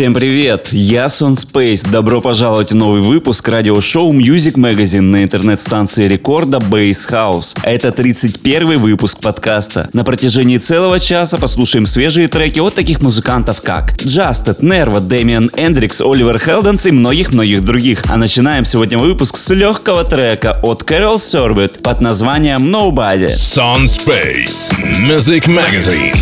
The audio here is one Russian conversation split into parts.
Всем привет! Я Сон Space. Добро пожаловать в новый выпуск радиошоу Music Magazine на интернет-станции рекорда Base House. Это 31 выпуск подкаста. На протяжении целого часа послушаем свежие треки от таких музыкантов, как Justed, Nervo, Дэмиан Эндрикс, Оливер Хелденс и многих-многих других. А начинаем сегодня выпуск с легкого трека от Carol Sorbet под названием Nobody. Sun Space Music Magazine.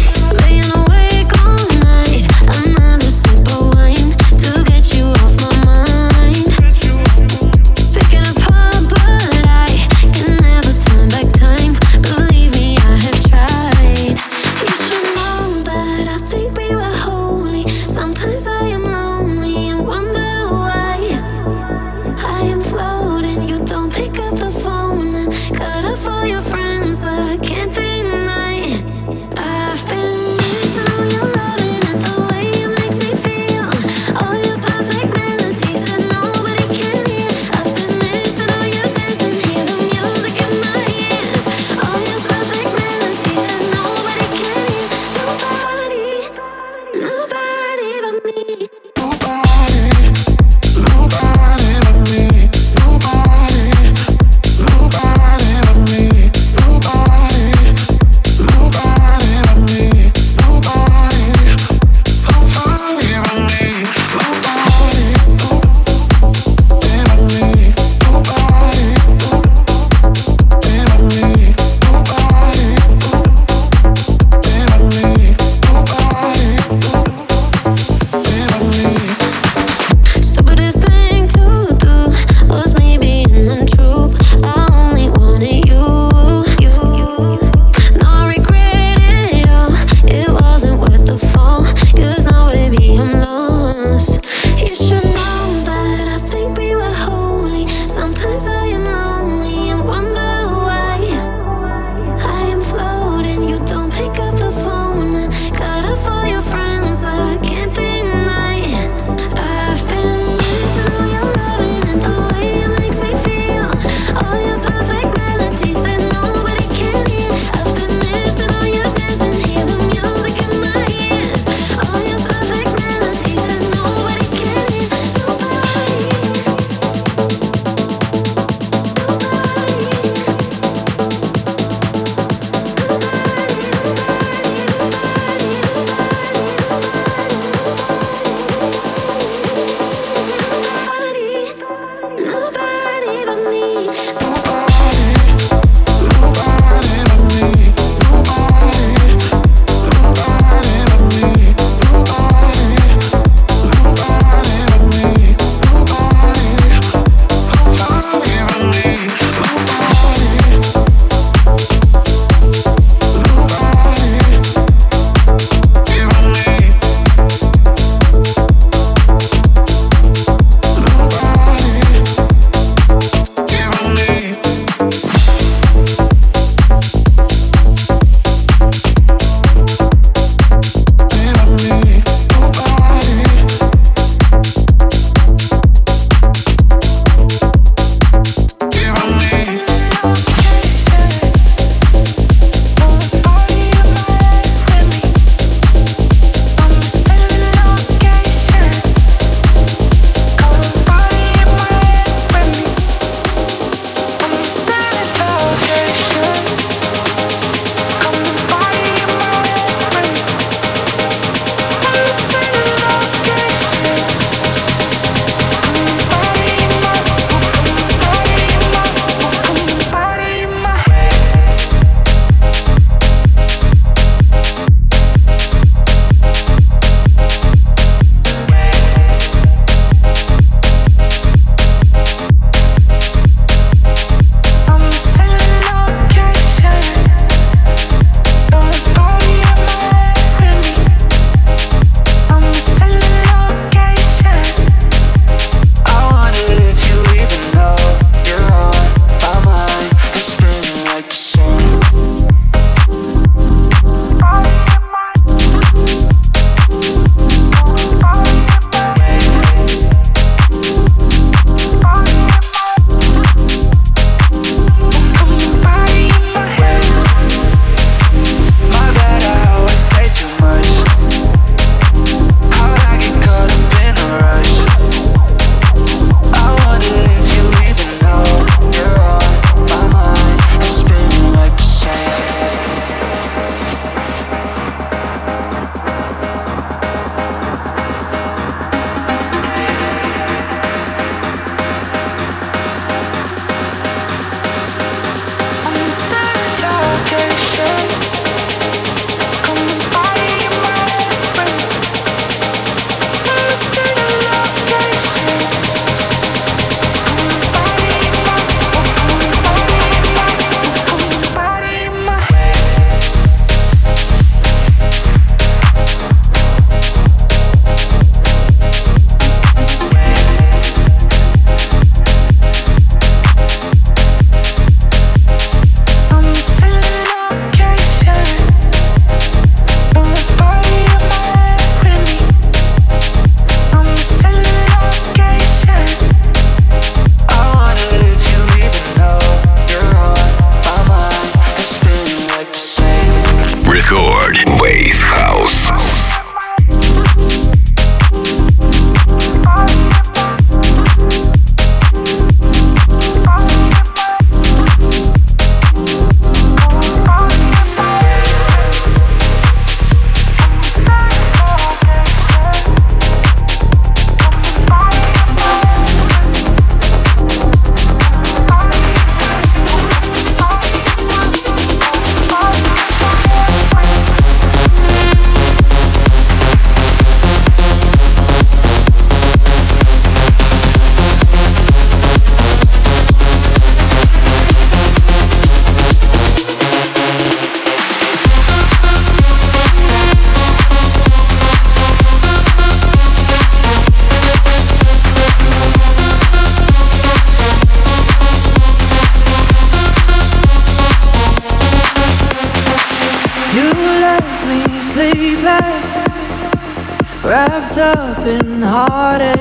wrapped up in heartache.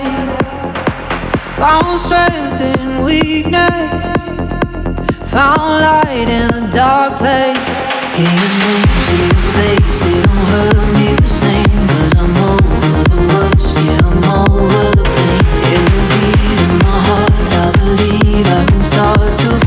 Found strength in weakness, found light in a dark place. Yeah, it moves your face, it don't hurt me the same. Cause I'm over the worst, yeah, I'm over the pain. Every beat in my heart, I believe I can start to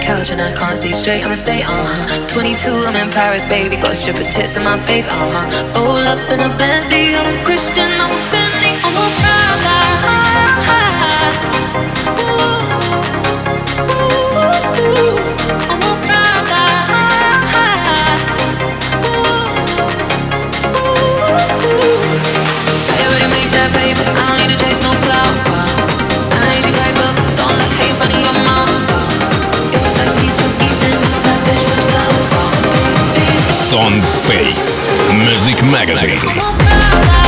couch and I can't see straight. I'ma stay on. Uh-huh. 22, I'm in Paris, baby. Got strippers' tits in my face. Uh huh. Roll up in a Bentley. I'm a Christian. I'm a Fendi. I'm a brother. on Space Music Magazine.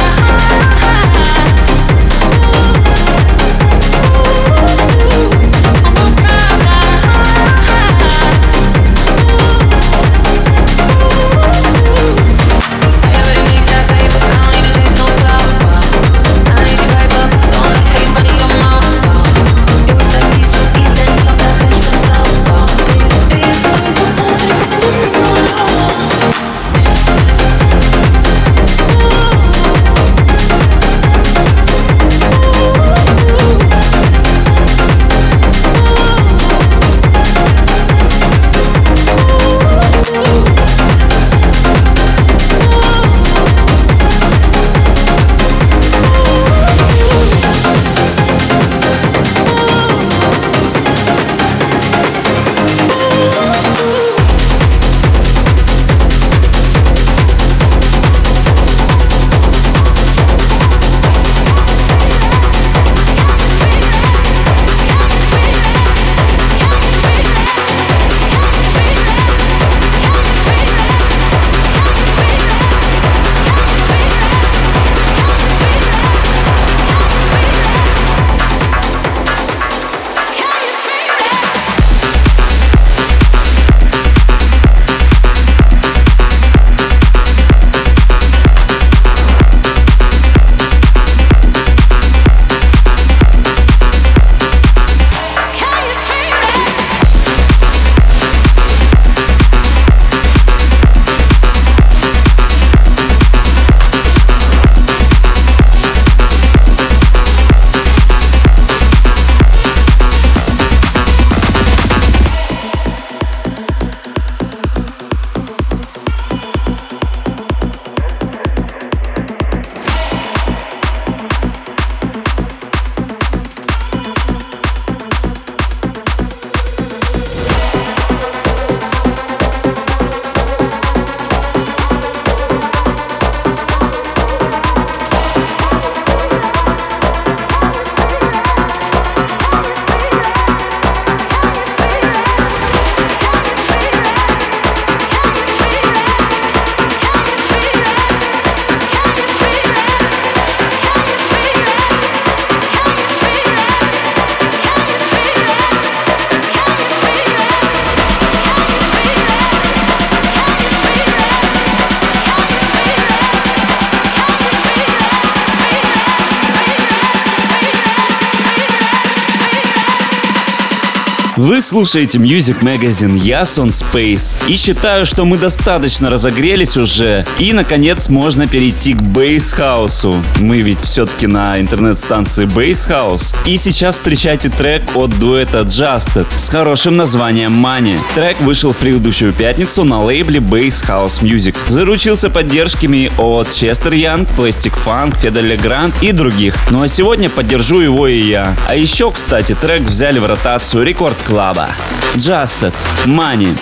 Слушаете Music Magazine, я Сон Space. И считаю, что мы достаточно разогрелись уже. И, наконец, можно перейти к House. Мы ведь все-таки на интернет-станции House. И сейчас встречайте трек от дуэта Justed с хорошим названием Money. Трек вышел в предыдущую пятницу на лейбле Bass House Music. Заручился поддержками от Chester Young, Plastic Funk, Fedele Grand и других. Ну а сегодня поддержу его и я. А еще, кстати, трек взяли в ротацию Рекорд Клаба. Justed, Money.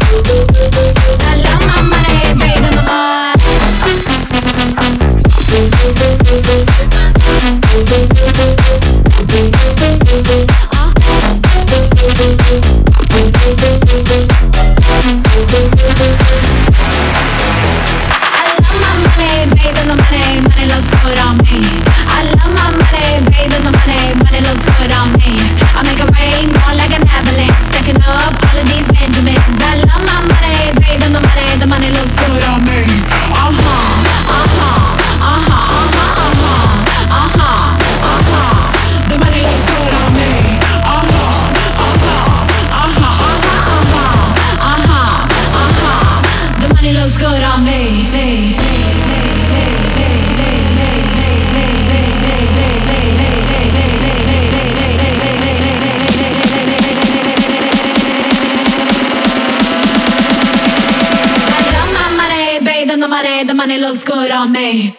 Fires Dame.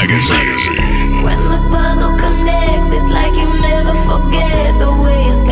Magazine. When the puzzle connects, it's like you never forget the way it's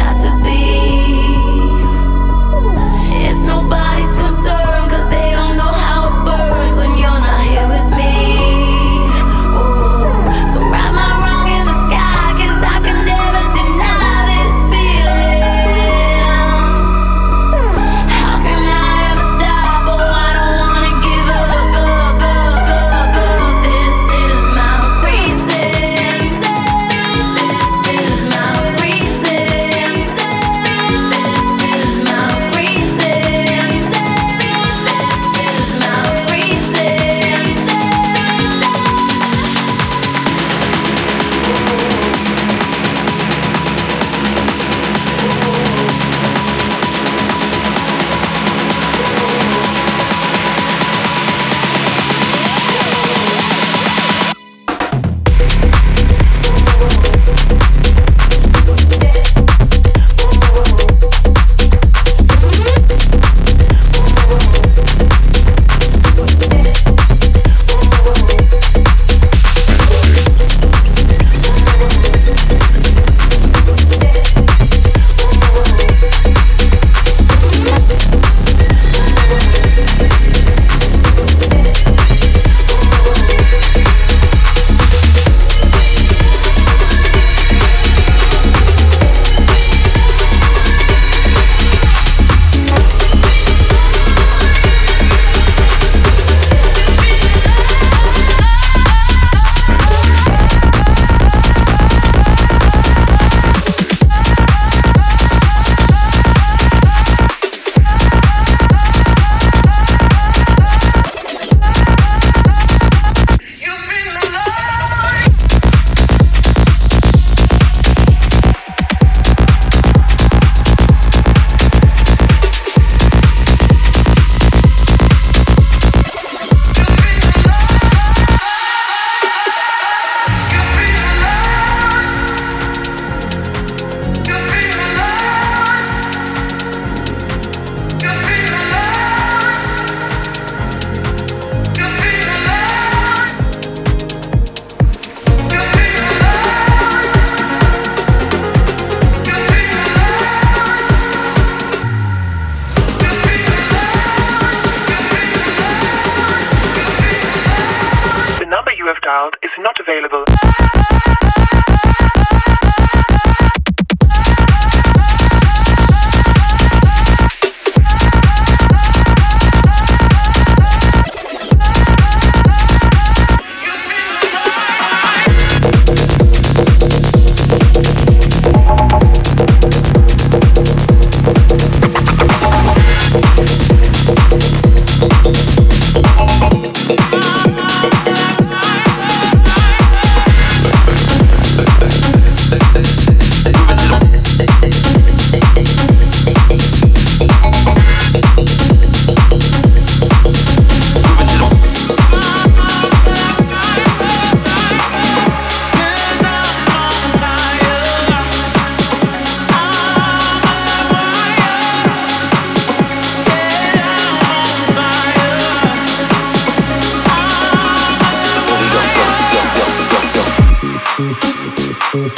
Thank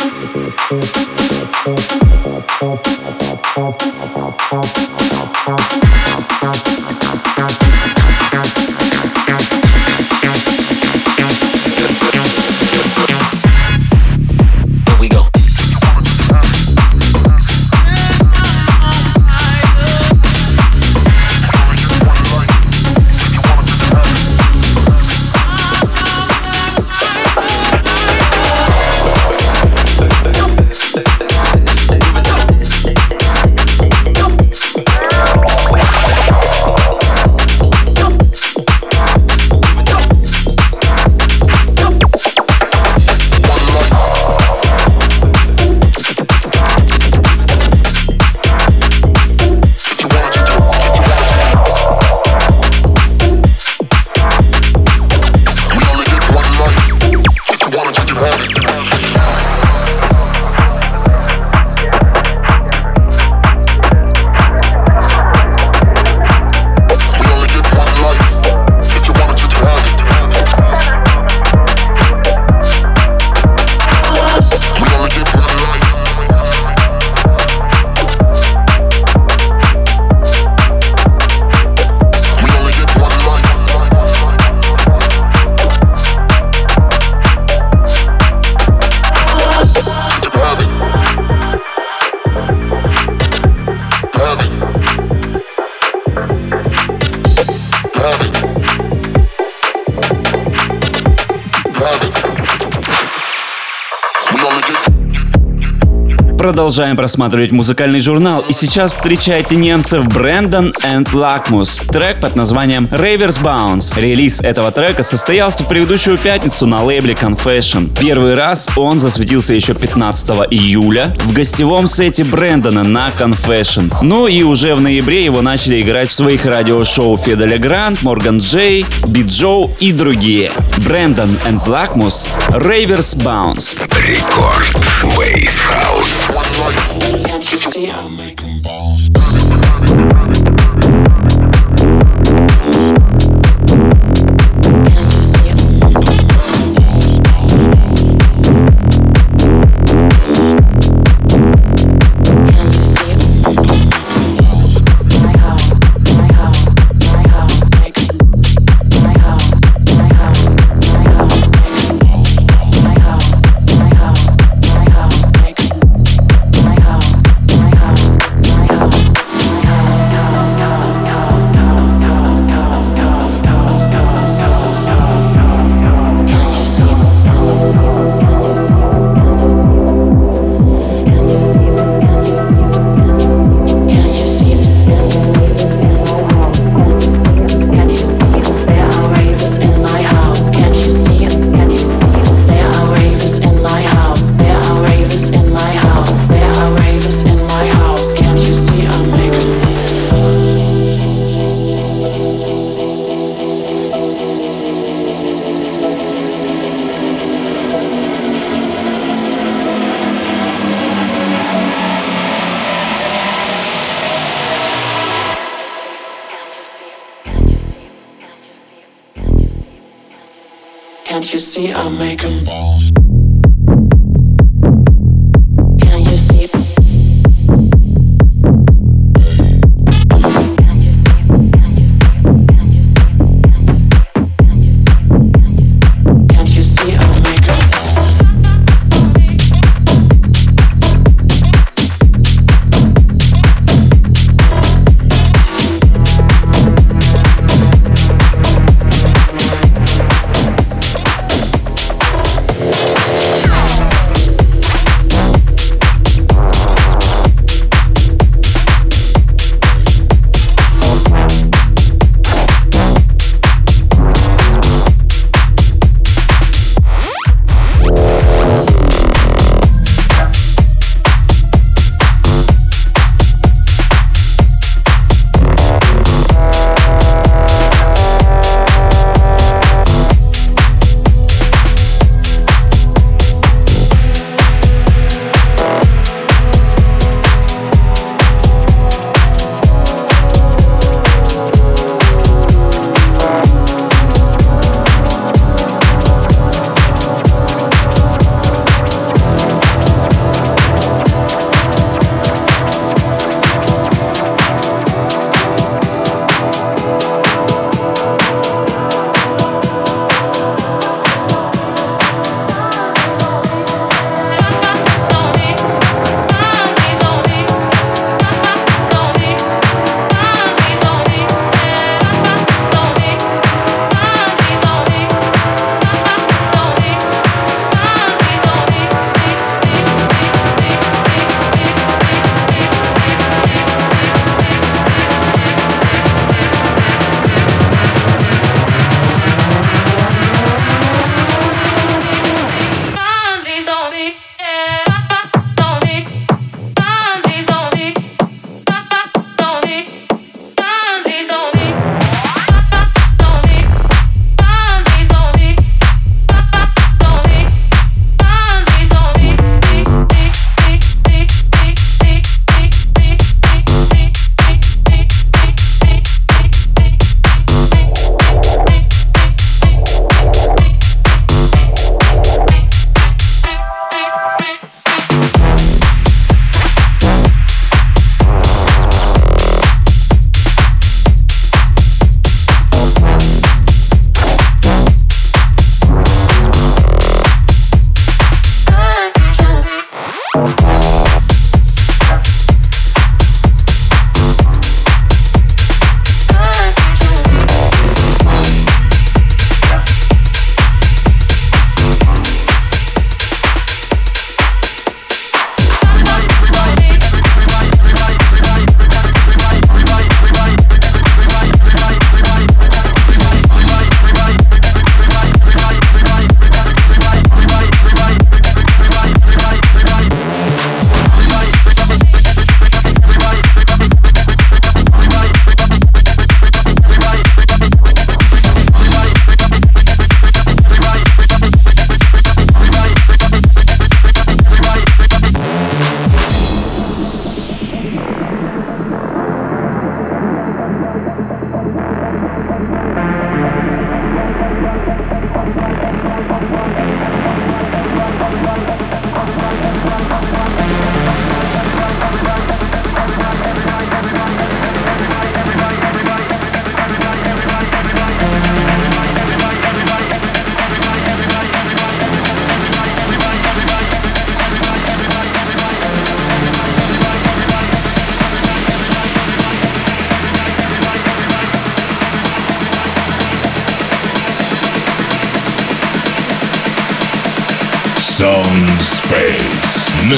you. Продолжаем просматривать музыкальный журнал, и сейчас встречайте немцев Брэндон and Lakmus. Трек под названием Ravers Bounce. Релиз этого трека состоялся в предыдущую пятницу на лейбле Confession. Первый раз он засветился еще 15 июля в гостевом сете Брэндона на Confession. Ну и уже в ноябре его начали играть в своих радиошоу Феделя Грант, Морган Джей, Би Джоу и другие. Брэндон and Lakmus Ravers Bounce. Рекорд. you see. I'm making them.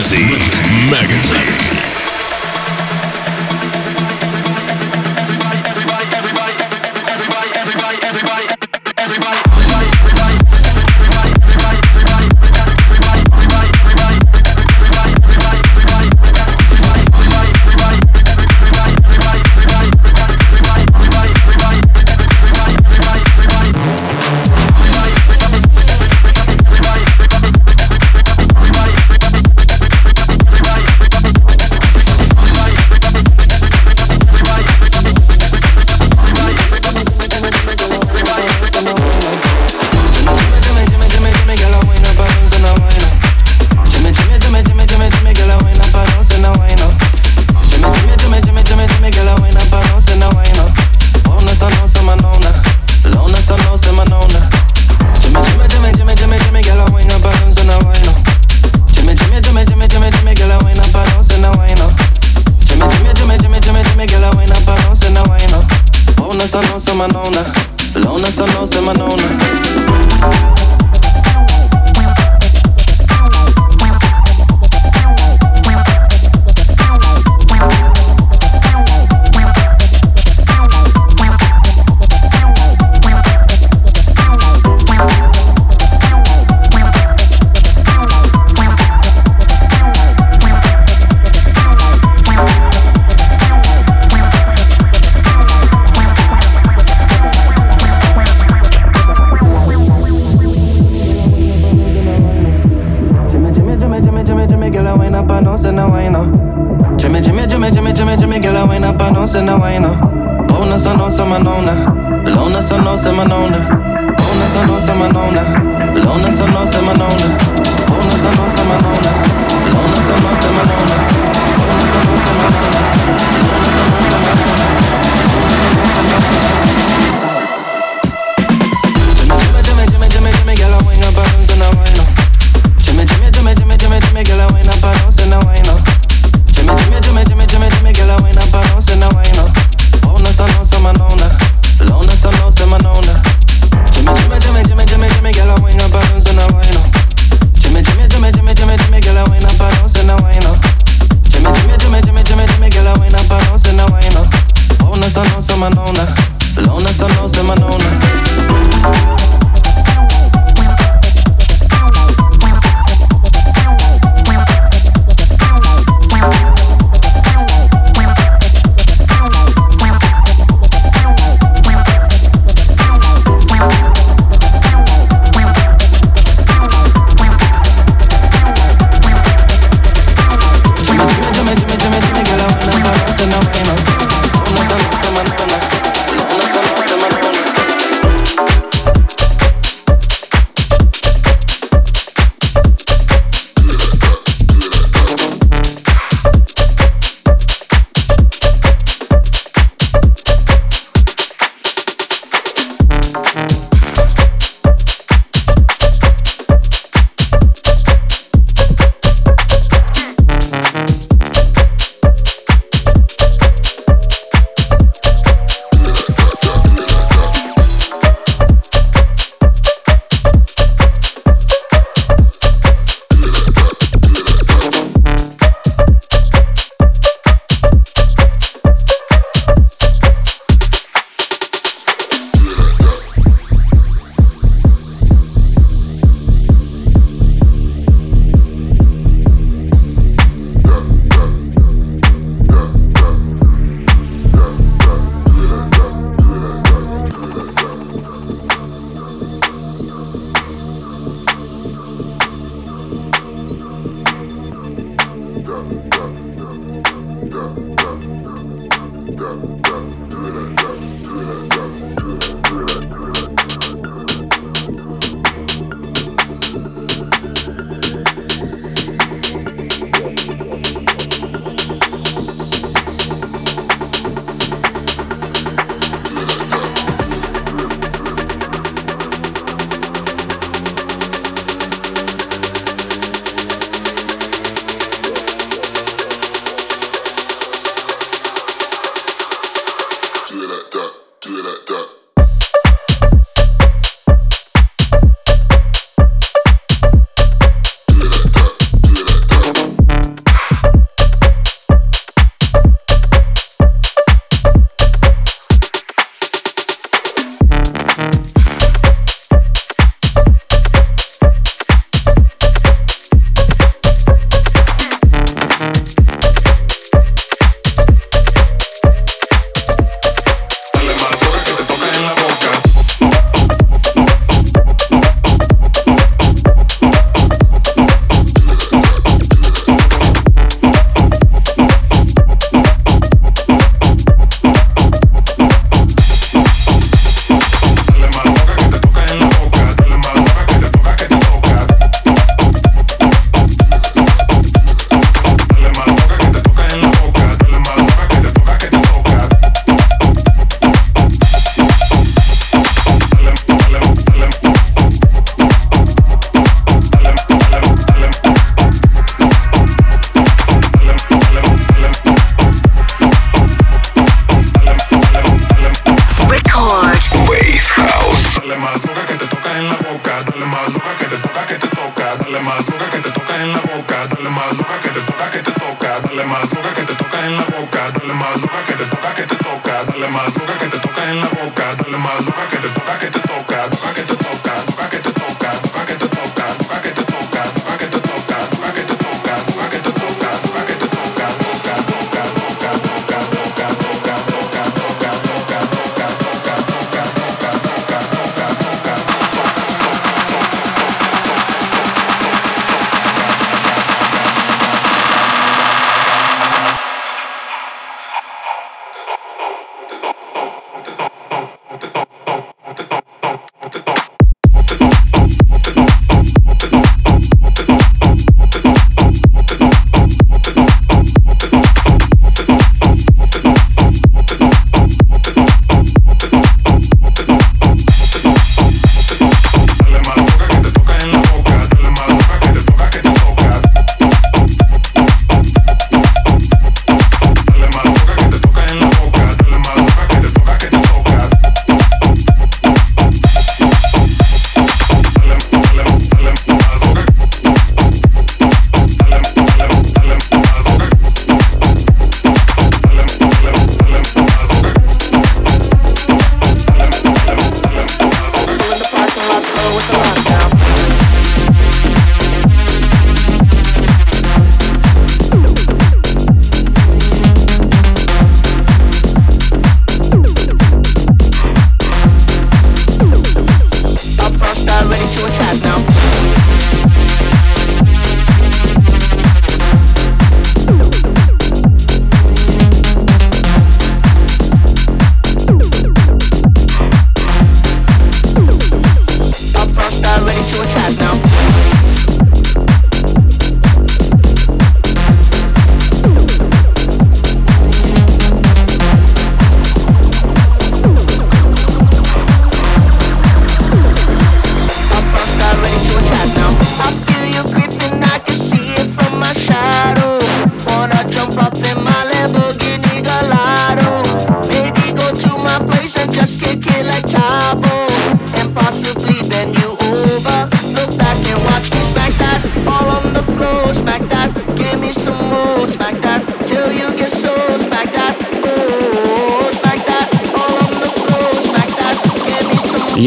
Music Magazine.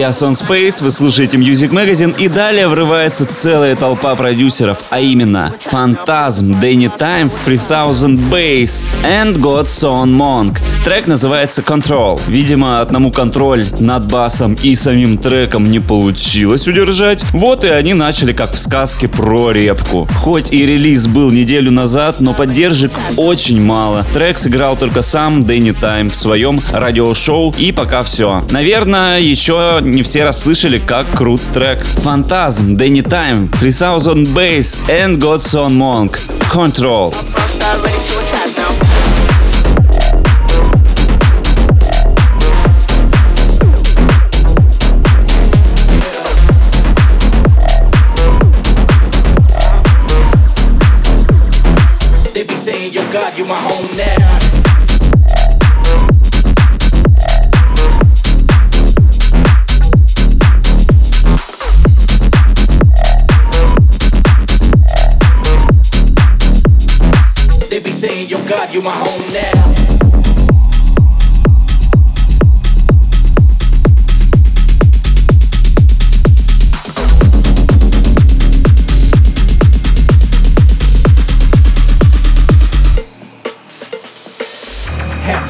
Я Сон Space, вы слушаете Music Magazine и далее врывается целая толпа продюсеров, а именно Phantasm, Danny Time, 3000 Bass and Godson Monk. Трек называется Control. Видимо, одному контроль над басом и самим треком не получилось удержать. Вот и они начали как в сказке про репку. Хоть и релиз был неделю назад, но поддержек очень мало. Трек сыграл только сам Дэнни Тайм в своем радиошоу и пока все. Наверное, еще не все расслышали, как крут трек. Фантазм, Дэнни Тайм, Фрисаус on Bass, and Godson Monk. Control. you my home.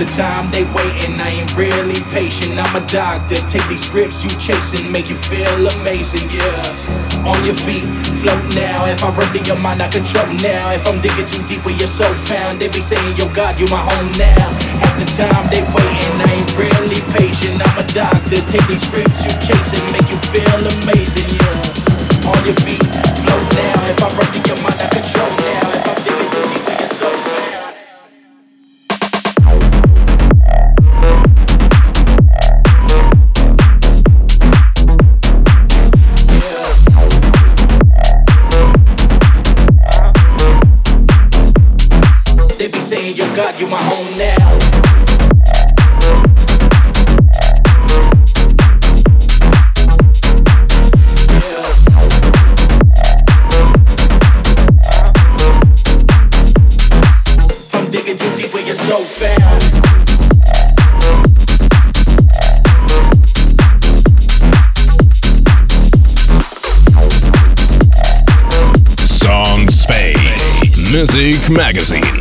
The time they waiting, I ain't really patient. I'm a doctor. Take these scripts you chasing, make you feel amazing, yeah. On your feet, float now. If I run through your mind, I control now. If I'm digging too deep your soul found, they be saying, Yo, God, you my home now. Half the time they waiting, I ain't really patient. I'm a doctor. Take these scripts you chasing, make you feel amazing, yeah. On your feet, float now. If I run through your mind, I control Music Magazine.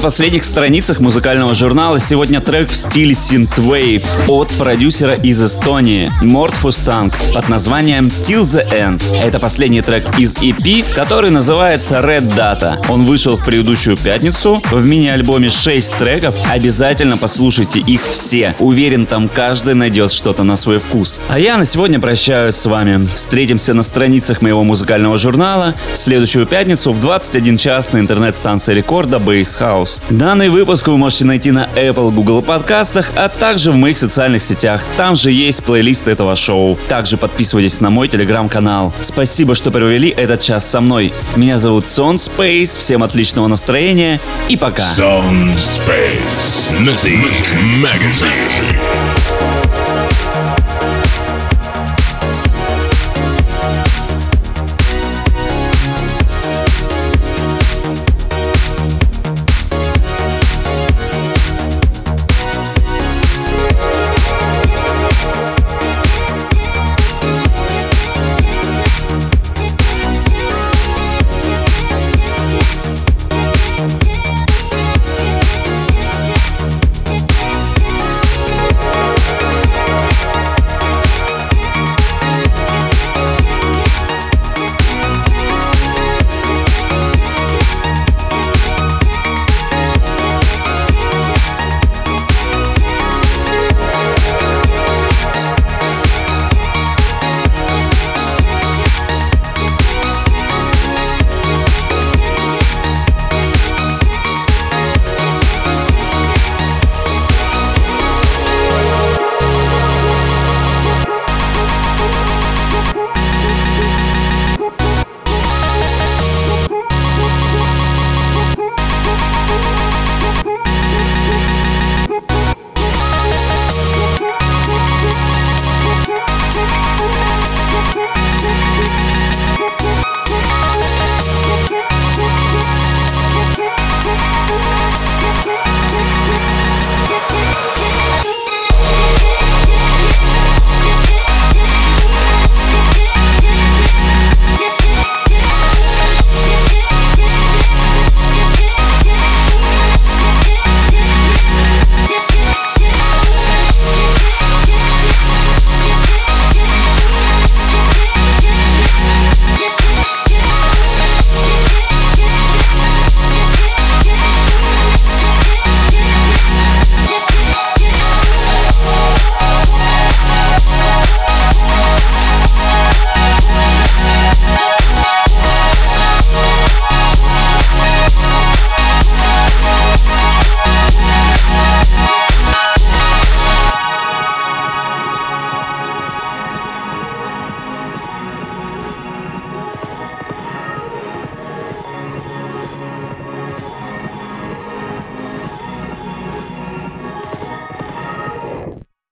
На последних страницах музыкального журнала сегодня трек в стиле Synthwave от продюсера из Эстонии Морт Фустанг под названием Till the End. Это последний трек из EP, который называется Red Data. Он вышел в предыдущую пятницу. В мини-альбоме 6 треков. Обязательно послушайте их все. Уверен, там каждый найдет что-то на свой вкус. А я на сегодня прощаюсь с вами. Встретимся на страницах моего музыкального журнала в следующую пятницу в 21 час на интернет-станции рекорда Base House. Данный выпуск вы можете найти на Apple, Google подкастах, а также в моих социальных сетях. Там же есть плейлист этого шоу. Также подписывайтесь на мой телеграм-канал. Спасибо, что провели этот час со мной. Меня зовут Сон Space. Всем отличного настроения и пока. Sound Space Music Magazine.